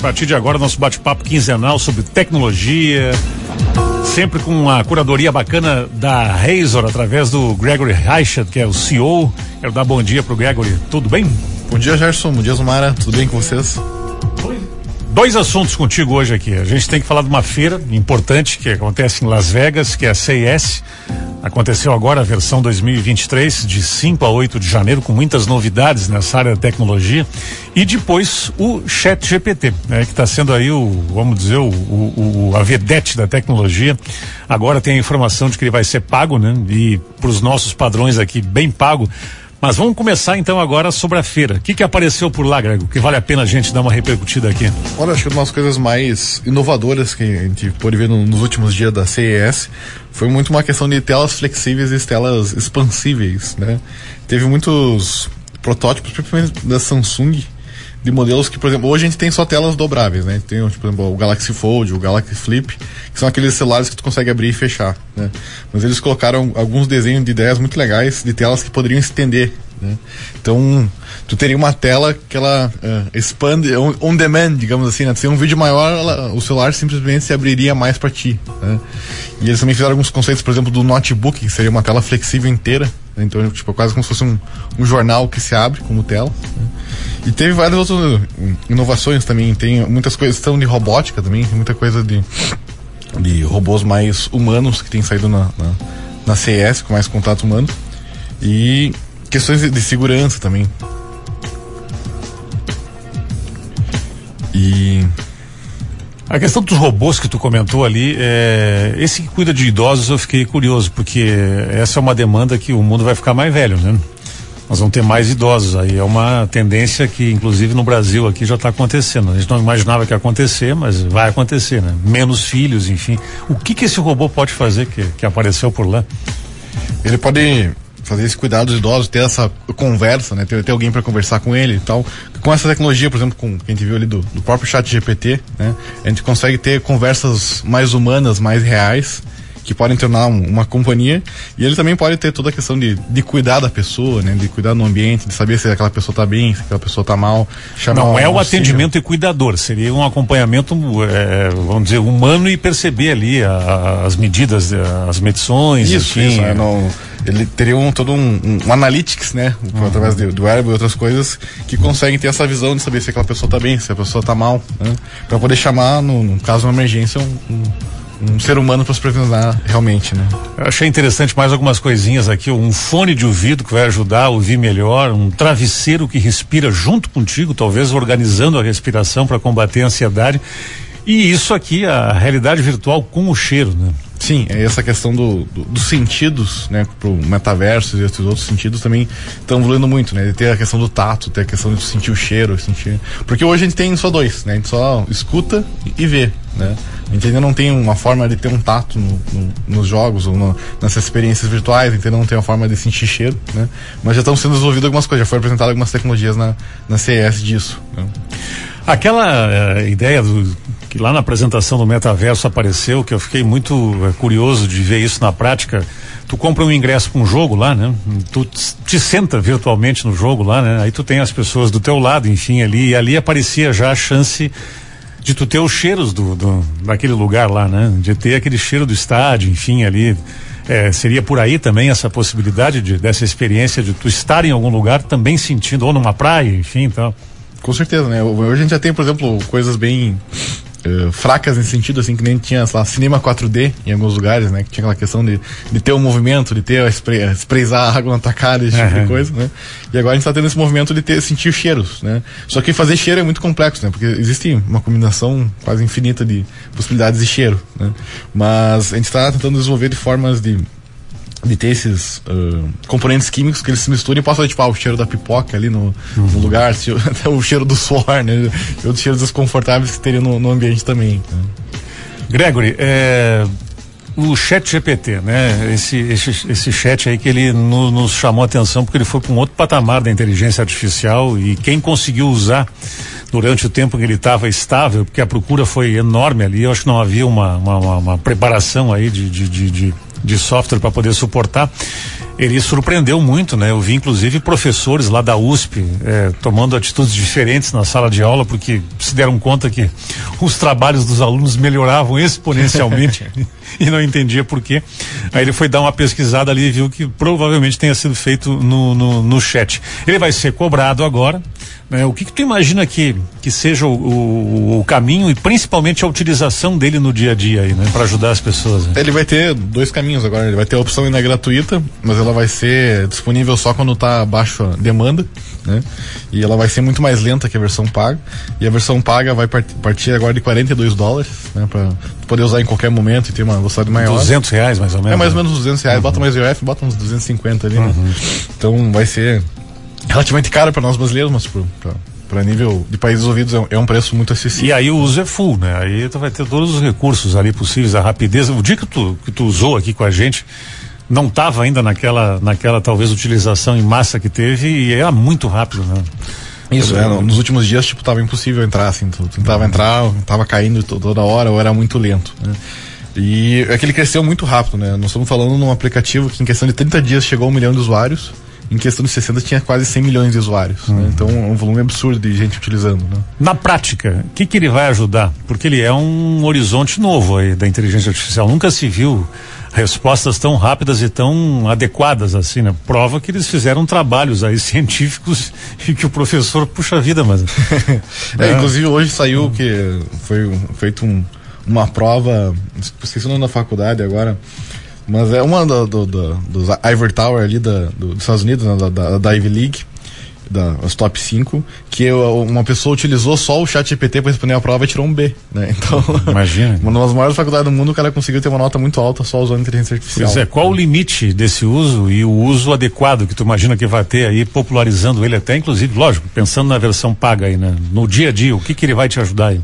A partir de agora, nosso bate-papo quinzenal sobre tecnologia, sempre com uma curadoria bacana da Razor, através do Gregory Reichert, que é o CEO. Quero dar bom dia pro Gregory. Tudo bem? Bom dia, Gerson. Bom dia, Zumara. Tudo bem com vocês? Dois assuntos contigo hoje aqui. A gente tem que falar de uma feira importante que acontece em Las Vegas, que é a CES. Aconteceu agora a versão 2023, de 5 a 8 de janeiro, com muitas novidades nessa área da tecnologia. E depois o Chat GPT, né, que está sendo aí o, vamos dizer, o, o, o, a vedete da tecnologia. Agora tem a informação de que ele vai ser pago, né? E para os nossos padrões aqui, bem pago. Mas vamos começar então agora sobre a feira. O que, que apareceu por lá, Grego? Que vale a pena a gente dar uma repercutida aqui. Olha, acho que uma das coisas mais inovadoras que a gente pôde ver no, nos últimos dias da CES foi muito uma questão de telas flexíveis e telas expansíveis, né? Teve muitos protótipos, principalmente da Samsung, de modelos que, por exemplo, hoje a gente tem só telas dobráveis, né? Tem, tipo, por exemplo, o Galaxy Fold, o Galaxy Flip, que são aqueles celulares que tu consegue abrir e fechar, né? Mas eles colocaram alguns desenhos de ideias muito legais de telas que poderiam estender, né? Então, tu teria uma tela que ela uh, expande on, on, demand, digamos assim, né? Se um vídeo maior, ela, o celular simplesmente se abriria mais para ti, né? E eles também fizeram alguns conceitos, por exemplo, do notebook, que seria uma tela flexível inteira, né? então tipo quase como se fosse um, um jornal que se abre como tela. Né? E teve várias outras inovações também. Tem muitas coisas estão de robótica também, tem muita coisa de, de robôs mais humanos que tem saído na, na, na CS, com mais contato humano. E questões de, de segurança também. E a questão dos robôs que tu comentou ali, é, esse que cuida de idosos eu fiquei curioso, porque essa é uma demanda que o mundo vai ficar mais velho, né? Nós vamos ter mais idosos. Aí é uma tendência que, inclusive, no Brasil aqui já está acontecendo. A gente não imaginava que ia acontecer, mas vai acontecer, né? Menos filhos, enfim. O que que esse robô pode fazer que, que apareceu por lá? Ele pode fazer esse cuidado dos idosos, ter essa conversa, né? Ter, ter alguém para conversar com ele e tal. Com essa tecnologia, por exemplo, com que a gente viu ali do, do próprio chat GPT, né? A gente consegue ter conversas mais humanas, mais reais que podem tornar um, uma companhia e ele também pode ter toda a questão de, de cuidar da pessoa, né? De cuidar do ambiente, de saber se aquela pessoa está bem, se aquela pessoa está mal. Não é o atendimento e cuidador, seria um acompanhamento, é, vamos dizer, humano e perceber ali a, a, as medidas, as medições, isso, enfim. Isso, é, não, ele teria um, todo um, um, um analytics, né? Uhum. Através do, do wearable e outras coisas que conseguem ter essa visão de saber se aquela pessoa está bem, se a pessoa está mal, né? Para poder chamar, no, no, caso de uma emergência, um, um ser humano para se prevenir realmente, né? Eu achei interessante mais algumas coisinhas aqui, um fone de ouvido que vai ajudar a ouvir melhor, um travesseiro que respira junto contigo, talvez organizando a respiração para combater a ansiedade. E isso aqui, a realidade virtual com o cheiro, né? Sim, é essa questão do, do, dos sentidos, né, pro metaverso e esses outros sentidos também estão evoluindo muito, né? Ter a questão do tato, ter a questão de sentir o cheiro, sentir. Porque hoje a gente tem só dois, né? A gente só escuta e vê, né? A gente ainda não tem uma forma de ter um tato no, no, nos jogos ou no, nessas experiências virtuais, a gente ainda não tem uma forma de sentir cheiro, né? Mas já estão sendo desenvolvidas algumas coisas, já foram apresentadas algumas tecnologias na, na CES disso. Né? Aquela uh, ideia do, que lá na apresentação do metaverso apareceu, que eu fiquei muito uh, curioso de ver isso na prática. Tu compra um ingresso para um jogo lá, né? Tu te senta virtualmente no jogo lá, né? Aí tu tem as pessoas do teu lado, enfim, ali, e ali aparecia já a chance de tu ter os cheiros do, do daquele lugar lá, né? De ter aquele cheiro do estádio, enfim, ali. É, seria por aí também essa possibilidade de, dessa experiência de tu estar em algum lugar também sentindo, ou numa praia, enfim, então. Com certeza, né? Hoje a gente já tem, por exemplo, coisas bem Uh, fracas nesse sentido, assim, que nem tinha, sei lá, cinema 4D em alguns lugares, né? Que tinha aquela questão de, de ter um movimento, de ter a spray, a água na tua cara, esse tipo uhum. de coisa, né? E agora a gente está tendo esse movimento de ter, sentir cheiros, né? Só que fazer cheiro é muito complexo, né? Porque existe uma combinação quase infinita de possibilidades de cheiro, né? Mas a gente está tentando desenvolver de formas de de ter esses uh, componentes químicos que eles se misturam e possam tipo, ah, o cheiro da pipoca ali no, uhum. no lugar, até o cheiro do suor, né? E outros cheiros desconfortáveis que teria no, no ambiente também. Né? Gregory, é, o chat GPT, né? Esse, esse, esse chat aí que ele no, nos chamou a atenção porque ele foi para um outro patamar da inteligência artificial e quem conseguiu usar durante o tempo que ele estava estável, porque a procura foi enorme ali, eu acho que não havia uma, uma, uma, uma preparação aí de, de, de, de de software para poder suportar. Ele surpreendeu muito, né? Eu vi inclusive professores lá da USP é, tomando atitudes diferentes na sala de aula porque se deram conta que os trabalhos dos alunos melhoravam exponencialmente e não entendia por quê. Aí ele foi dar uma pesquisada ali e viu que provavelmente tenha sido feito no, no, no chat. Ele vai ser cobrado agora. Né? O que, que tu imagina que, que seja o, o, o, caminho e principalmente a utilização dele no dia a dia aí, né? Para ajudar as pessoas. Né? Ele vai ter dois caminhos agora. Ele vai ter a opção ainda gratuita, mas ela vai ser disponível só quando está abaixo a demanda, né? E ela vai ser muito mais lenta que a versão paga. E a versão paga vai partir agora de 42 dólares, né? Para poder usar em qualquer momento e ter uma velocidade maior. 200 reais mais ou menos. É mais ou menos 200 reais. Uhum. Bota mais UF, bota uns 250 ali, né? Uhum. Então vai ser relativamente caro para nós brasileiros, mas para nível de países ouvidos é, é, um preço muito acessível. E aí o uso é full, né? Aí tu vai ter todos os recursos ali possíveis, a rapidez. O dia que tu, que tu usou aqui com a gente, não estava ainda naquela, naquela talvez utilização em massa que teve e era muito rápido, né? Isso, é, nos últimos dias, tipo, tava impossível entrar, assim, tu tentava entrar, tava caindo toda hora ou era muito lento, né? E é que ele cresceu muito rápido, né? Nós estamos falando num aplicativo que em questão de 30 dias chegou a um milhão de usuários em questão de 60 tinha quase 100 milhões de usuários. Né? Uhum. Né? Então é um volume absurdo de gente utilizando. Né? Na prática, o que, que ele vai ajudar? Porque ele é um horizonte novo aí da inteligência artificial. Nunca se viu respostas tão rápidas e tão adequadas assim, né? Prova que eles fizeram trabalhos aí científicos e que o professor puxa vida, mas. é, Inclusive hoje saiu que foi feito um, uma prova, esqueci o nome da faculdade agora mas é uma do, do, do, dos Ivory Tower ali da, do, dos Estados Unidos, né, da, da, Ivy League, da, os top 5, que eu, uma pessoa utilizou só o chat GPT para responder a prova e tirou um B, né? Então, imagina. uma das maiores faculdades do mundo, o cara conseguiu ter uma nota muito alta só usando inteligência artificial. Pois é, qual o limite desse uso e o uso adequado que tu imagina que vai ter aí, popularizando ele até, inclusive, lógico, pensando na versão paga aí, né? No dia a dia, o que que ele vai te ajudar aí?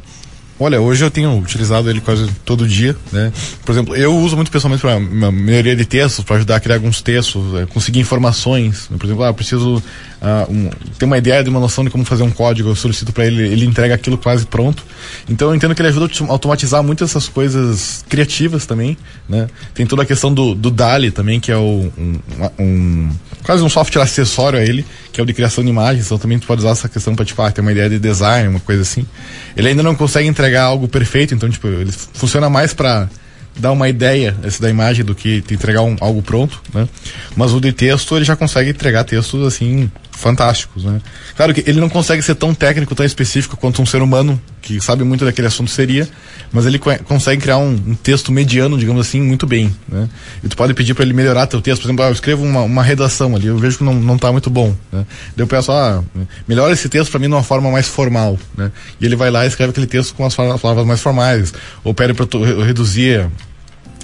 Olha, hoje eu tenho utilizado ele quase todo dia, né? Por exemplo, eu uso muito pessoalmente para melhoria de textos, para ajudar a criar alguns textos, é, conseguir informações. Né? Por exemplo, ah, eu preciso uh, um, ter uma ideia de uma noção de como fazer um código, eu solicito para ele, ele entrega aquilo quase pronto. Então eu entendo que ele ajuda a automatizar muitas dessas coisas criativas também, né? Tem toda a questão do, do DALI também, que é o, um, um, quase um software acessório a ele, que é o de criação de imagens, então também tu pode usar essa questão para tipo, ah, ter uma ideia de design, uma coisa assim. Ele ainda não consegue entregar algo perfeito, então tipo, ele funciona mais para dar uma ideia esse da imagem do que entregar um, algo pronto, né? Mas o de texto ele já consegue entregar textos assim fantásticos, né? Claro que ele não consegue ser tão técnico, tão específico quanto um ser humano que sabe muito daquele assunto seria, mas ele consegue criar um, um texto mediano, digamos assim, muito bem, né? E tu pode pedir para ele melhorar teu texto, por exemplo, ah, eu escrevo uma, uma redação ali, eu vejo que não, não tá muito bom, né? Daí eu peço, ah, melhora esse texto para mim de uma forma mais formal, né? E ele vai lá e escreve aquele texto com as palavras mais formais, ou pede para reduzir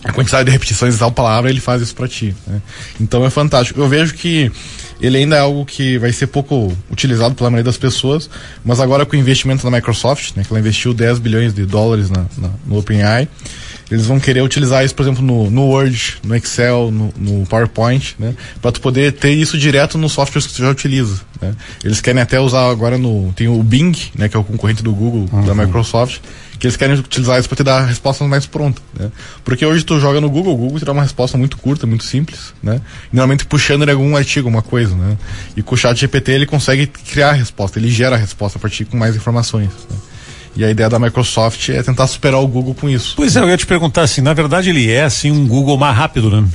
a quantidade de repetições de tal palavra, ele faz isso para ti. Né? Então é fantástico. Eu vejo que ele ainda é algo que vai ser pouco utilizado pela maioria das pessoas, mas agora com o investimento da Microsoft, né, que ela investiu 10 bilhões de dólares na, na, no OpenAI, eles vão querer utilizar isso, por exemplo, no, no Word, no Excel, no, no PowerPoint, né? Para tu poder ter isso direto nos softwares que tu já utiliza, né? Eles querem até usar agora no... Tem o Bing, né? Que é o concorrente do Google, uhum. da Microsoft, que eles querem utilizar isso para te dar respostas mais prontas, né? Porque hoje tu joga no Google, o Google te dá uma resposta muito curta, muito simples, né? Normalmente puxando ele algum artigo, uma coisa, né? E com o chat GPT ele consegue criar a resposta, ele gera a resposta a partir com mais informações, né? E a ideia da Microsoft é tentar superar o Google com isso. Pois é, eu ia te perguntar assim, na verdade ele é assim um Google mais rápido, né?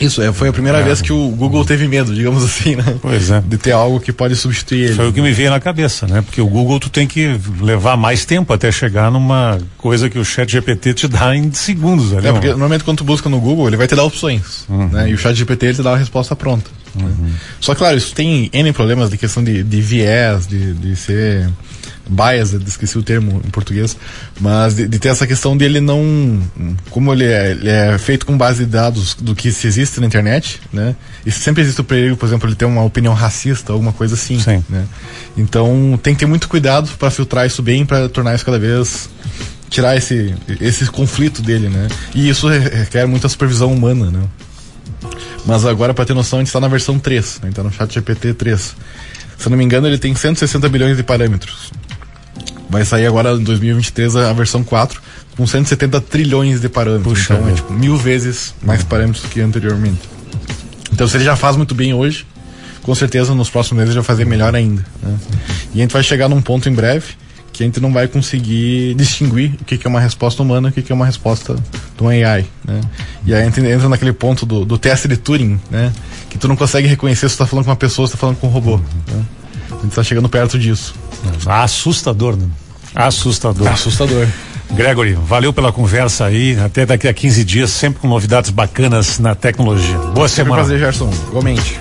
Isso, é, foi a primeira é. vez que o Google teve medo, digamos assim, né? Pois é. De ter algo que pode substituir ele. Foi o que me veio na cabeça, né? Porque o Google tu tem que levar mais tempo até chegar numa coisa que o chat GPT te dá em segundos. Ali, é, porque normalmente quando tu busca no Google, ele vai te dar opções, uhum. né? E o chat GPT ele te dá a resposta pronta. Uhum. Né? Só claro, isso tem N problemas de questão de, de viés, de, de ser bias, esqueci o termo em português, mas de, de, ter essa questão dele não, como ele é, ele é, feito com base de dados do que se existe na internet, né? E sempre existe o perigo, por exemplo, ele ter uma opinião racista, alguma coisa assim, Sim. né? Então tem que ter muito cuidado para filtrar isso bem, para tornar isso cada vez tirar esse esse conflito dele, né? E isso requer muita supervisão humana, né? Mas agora, para ter noção, a gente está na versão 3, né? Então no chat GPT 3. Se eu não me engano, ele tem 160 bilhões de parâmetros. Vai sair agora em 2023 a versão 4 com 170 trilhões de parâmetros. Puxa, então é tipo mil vezes mais parâmetros que anteriormente. Então se ele já faz muito bem hoje, com certeza nos próximos meses ele vai fazer melhor ainda. Né? E a gente vai chegar num ponto em breve que a gente não vai conseguir distinguir o que, que é uma resposta humana e o que, que é uma resposta do AI. Né? E aí a gente entra naquele ponto do, do teste de Turing, né? que tu não consegue reconhecer se tu tá falando com uma pessoa ou se tá falando com um robô. Né? A gente está chegando perto disso. Assustador, né? Assustador. Assustador. Gregory, valeu pela conversa aí. Até daqui a 15 dias, sempre com novidades bacanas na tecnologia. Boa Sempre semana. prazer, Gerson. Igualmente.